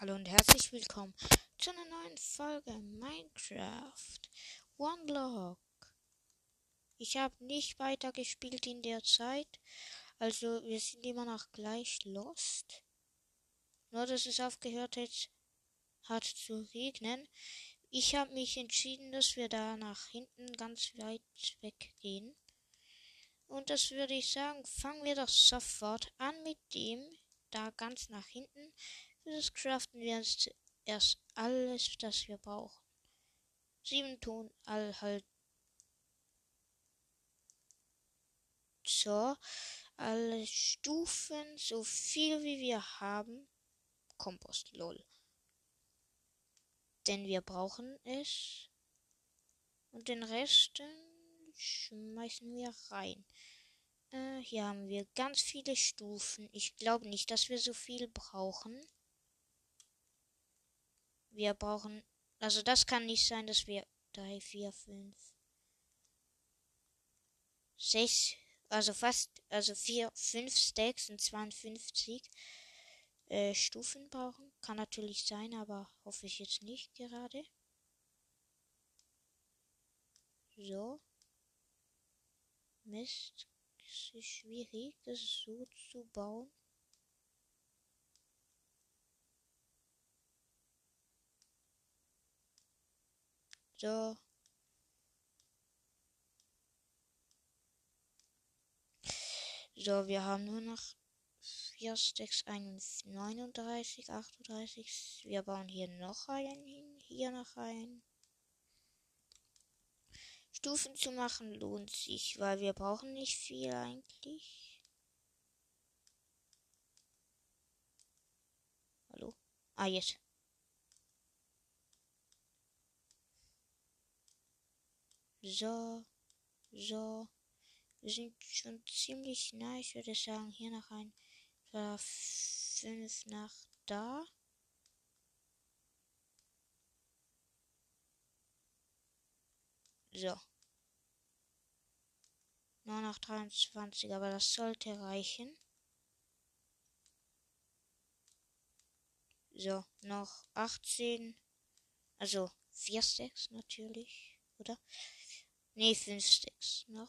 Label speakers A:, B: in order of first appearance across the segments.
A: Hallo und herzlich willkommen zu einer neuen Folge Minecraft One Block. Ich habe nicht weiter gespielt in der Zeit, also wir sind immer noch gleich lost. Nur dass es aufgehört hat, hat zu regnen. Ich habe mich entschieden, dass wir da nach hinten ganz weit weggehen. Und das würde ich sagen, fangen wir doch sofort an mit dem da ganz nach hinten das craften wir uns zuerst alles, das wir brauchen. Sieben Ton all halt. So, alle Stufen, so viel wie wir haben. Kompost, lol. Denn wir brauchen es. Und den Rest schmeißen wir rein. Äh, hier haben wir ganz viele Stufen. Ich glaube nicht, dass wir so viel brauchen. Wir brauchen. Also das kann nicht sein, dass wir. 3, 4, 5. 6. Also fast. Also 4, 5 Stacks und 52 äh, Stufen brauchen. Kann natürlich sein, aber hoffe ich jetzt nicht gerade. So. Mist. Es ist schwierig, das so zu bauen. So. So, wir haben nur noch 4 Stacks, 39, 38. Wir bauen hier noch einen hin, hier noch einen. Stufen zu machen lohnt sich, weil wir brauchen nicht viel eigentlich. Hallo? Ah, jetzt. So, so. Wir sind schon ziemlich nah. Ich würde sagen, hier noch ein fünf nach da. So. Nur noch 23, aber das sollte reichen. So, noch 18. Also 4 Stacks natürlich, oder? Ne, 5 Stacks noch.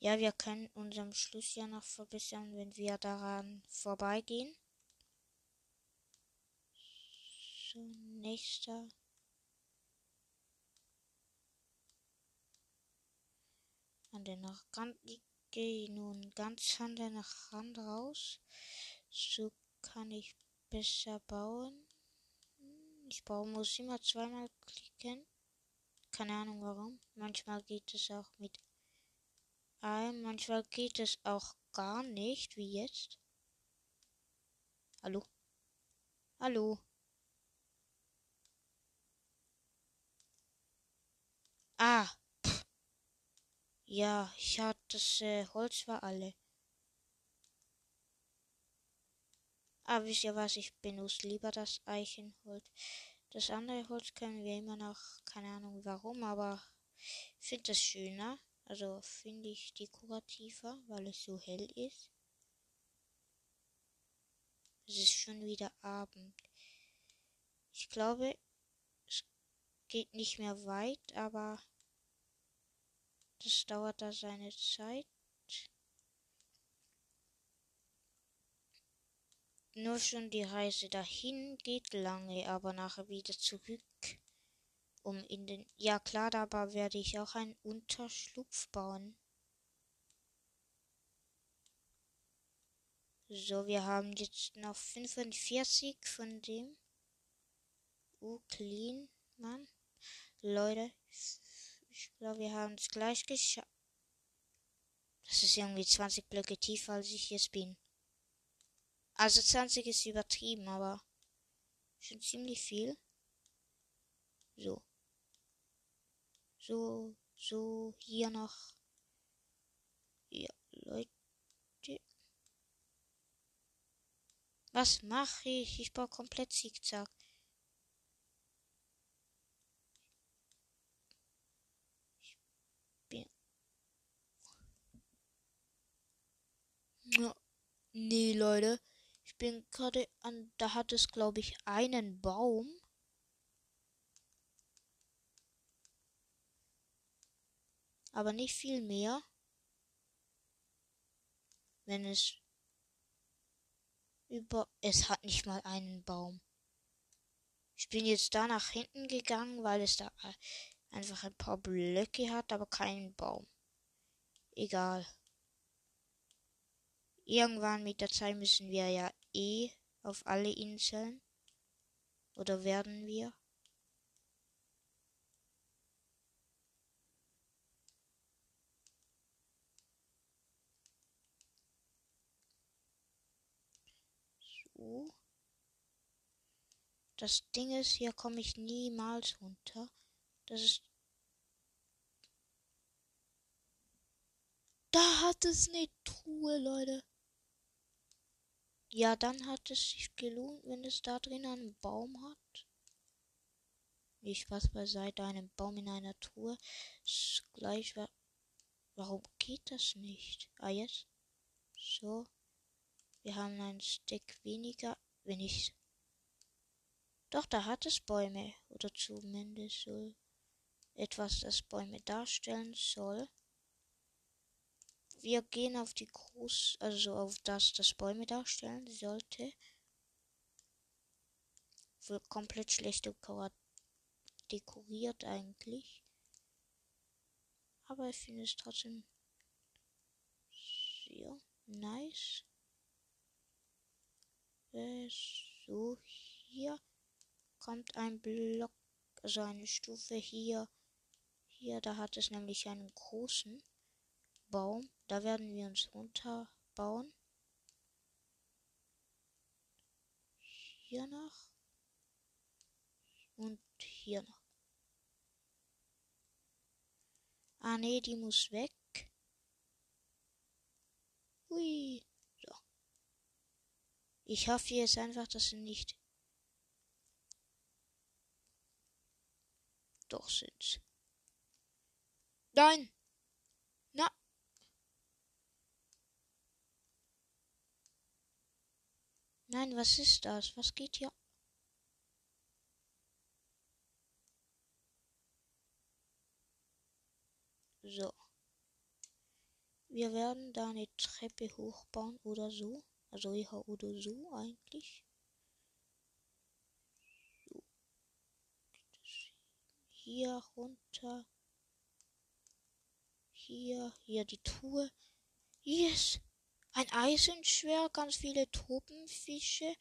A: Ja, wir können unseren Schluss ja noch verbessern, wenn wir daran vorbeigehen. So, nächster. An den Rand, ich gehe nun ganz an den Rand raus. So kann ich besser bauen. Ich brauche, muss immer zweimal klicken. Keine Ahnung warum. Manchmal geht es auch mit einem, manchmal geht es auch gar nicht, wie jetzt. Hallo? Hallo? Ah. Pff. Ja, ich hatte das äh, Holz war alle. Aber wisst ihr was, ich benutze lieber das Eichenholz. Das andere Holz können wir immer noch, keine Ahnung warum, aber ich finde das schöner. Also finde ich dekorativer, weil es so hell ist. Es ist schon wieder Abend. Ich glaube, es geht nicht mehr weit, aber das dauert da seine Zeit. Nur schon die Reise dahin geht lange, aber nachher wieder zurück. Um in den. Ja klar, dabei werde ich auch einen Unterschlupf bauen. So, wir haben jetzt noch 45 von dem. Uh, clean, Mann. Leute, ich glaube, wir haben es gleich geschafft. Das ist irgendwie 20 Blöcke tiefer, als ich jetzt bin. Also 20 ist übertrieben, aber schon ziemlich viel. So. So, so, hier noch. Ja, Leute. Was mache ich? Ich baue komplett Zickzack. Ich bin. Nee, Leute. Ich bin gerade an. Da hat es, glaube ich, einen Baum. Aber nicht viel mehr. Wenn es über. Es hat nicht mal einen Baum. Ich bin jetzt da nach hinten gegangen, weil es da einfach ein paar Blöcke hat, aber keinen Baum. Egal. Irgendwann mit der Zeit müssen wir ja eh auf alle Inseln. Oder werden wir? So. Das Ding ist, hier komme ich niemals runter. Das ist. Da hat es eine Truhe, Leute. Ja, dann hat es sich gelohnt, wenn es da drin einen Baum hat. Nicht Spaß beiseite, einen Baum in einer Truhe. Ist gleich war. Warum geht das nicht? Ah, jetzt. So. Wir haben einen Stick weniger. Wenn ich doch, da hat es Bäume, oder zumindest so etwas, das Bäume darstellen soll. Wir gehen auf die Groß, also auf das, das Bäume darstellen sollte. Wohl komplett schlecht dekoriert eigentlich. Aber ich finde es trotzdem sehr nice. So, hier kommt ein Block, also eine Stufe hier. Hier, da hat es nämlich einen großen Baum. Da werden wir uns runterbauen. Hier noch. Und hier noch. Ah nee, die muss weg. Hui. So. Ich hoffe jetzt einfach, dass sie nicht Doch sind's. Nein! Na! Nein, was ist das? Was geht hier? So. Wir werden da eine Treppe hochbauen oder so. Also ja oder so eigentlich. hier runter. Hier, hier die Truhe. Yes! Ein Eisenschwert, ganz viele Tropenfische,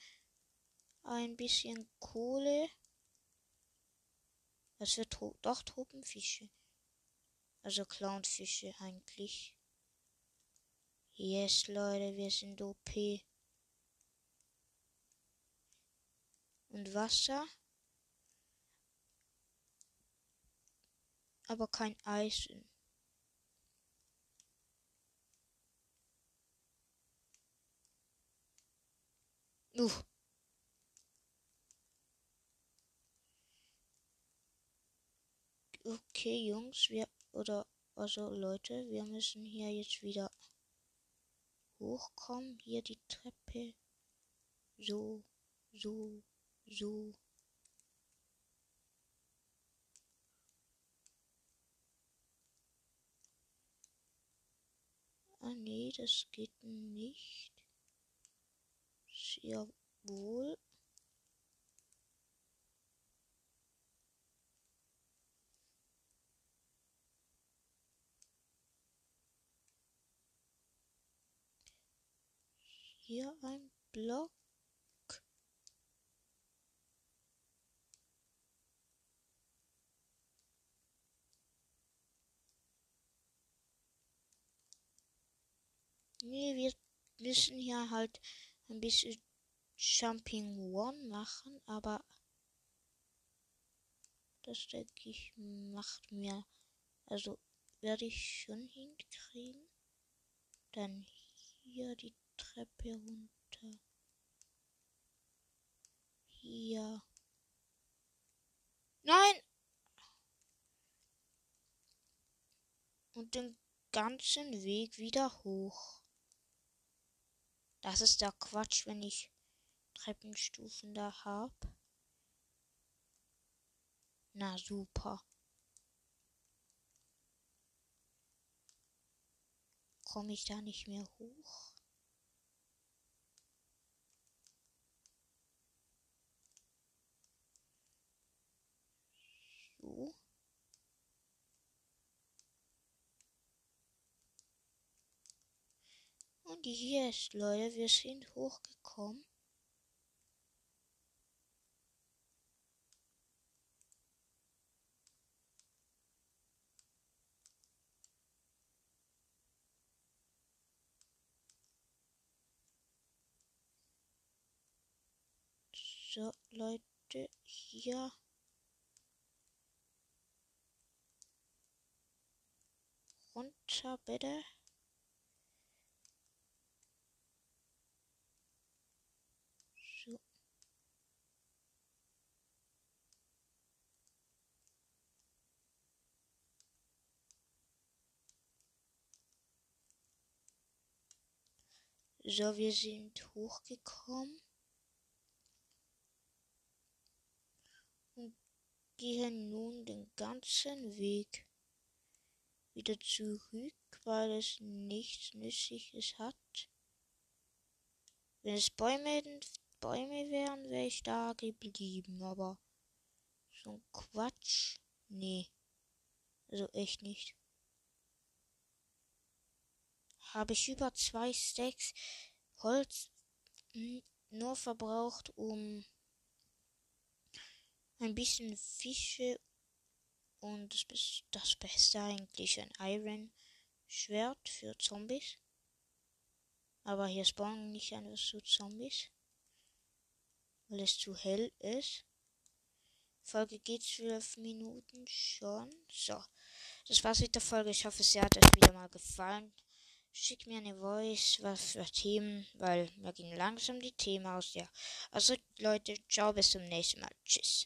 A: ein bisschen Kohle. Das wird doch Tropenfische. Also Clownfische eigentlich. Yes, Leute, wir sind OP. Und Wasser. aber kein Eisen. Uff. Okay, Jungs, wir oder also Leute, wir müssen hier jetzt wieder hochkommen. Hier die Treppe. So, so, so. Ah nee, das geht nicht. Sehr wohl. Hier ein Block. Nee, wir müssen hier halt ein bisschen Jumping One machen, aber das denke ich macht mir, also werde ich schon hinkriegen. Dann hier die Treppe runter. Hier. Nein! Und den ganzen Weg wieder hoch. Das ist der Quatsch, wenn ich Treppenstufen da hab. Na super. Komme ich da nicht mehr hoch? So. Und hier ist, Leute, wir sind hochgekommen. So, Leute, hier. Runter, bitte. So. So, wir sind hochgekommen. Und gehen nun den ganzen Weg wieder zurück, weil es nichts Nützliches hat. Wenn es Bäume, Bäume wären, wäre ich da geblieben, aber so ein Quatsch, nee. Also echt nicht. Habe ich über zwei Stacks Holz nur verbraucht, um ein bisschen Fische und das, das Beste eigentlich ein Iron Schwert für Zombies. Aber hier spawnen nicht einfach so Zombies, weil es zu hell ist. Folge geht zwölf Minuten schon. So, das war's mit der Folge. Ich hoffe, es hat euch wieder mal gefallen. Schickt mir eine Voice, was für Themen, weil mir gehen langsam die Themen aus. Ja, also Leute, ciao, bis zum nächsten Mal. Tschüss.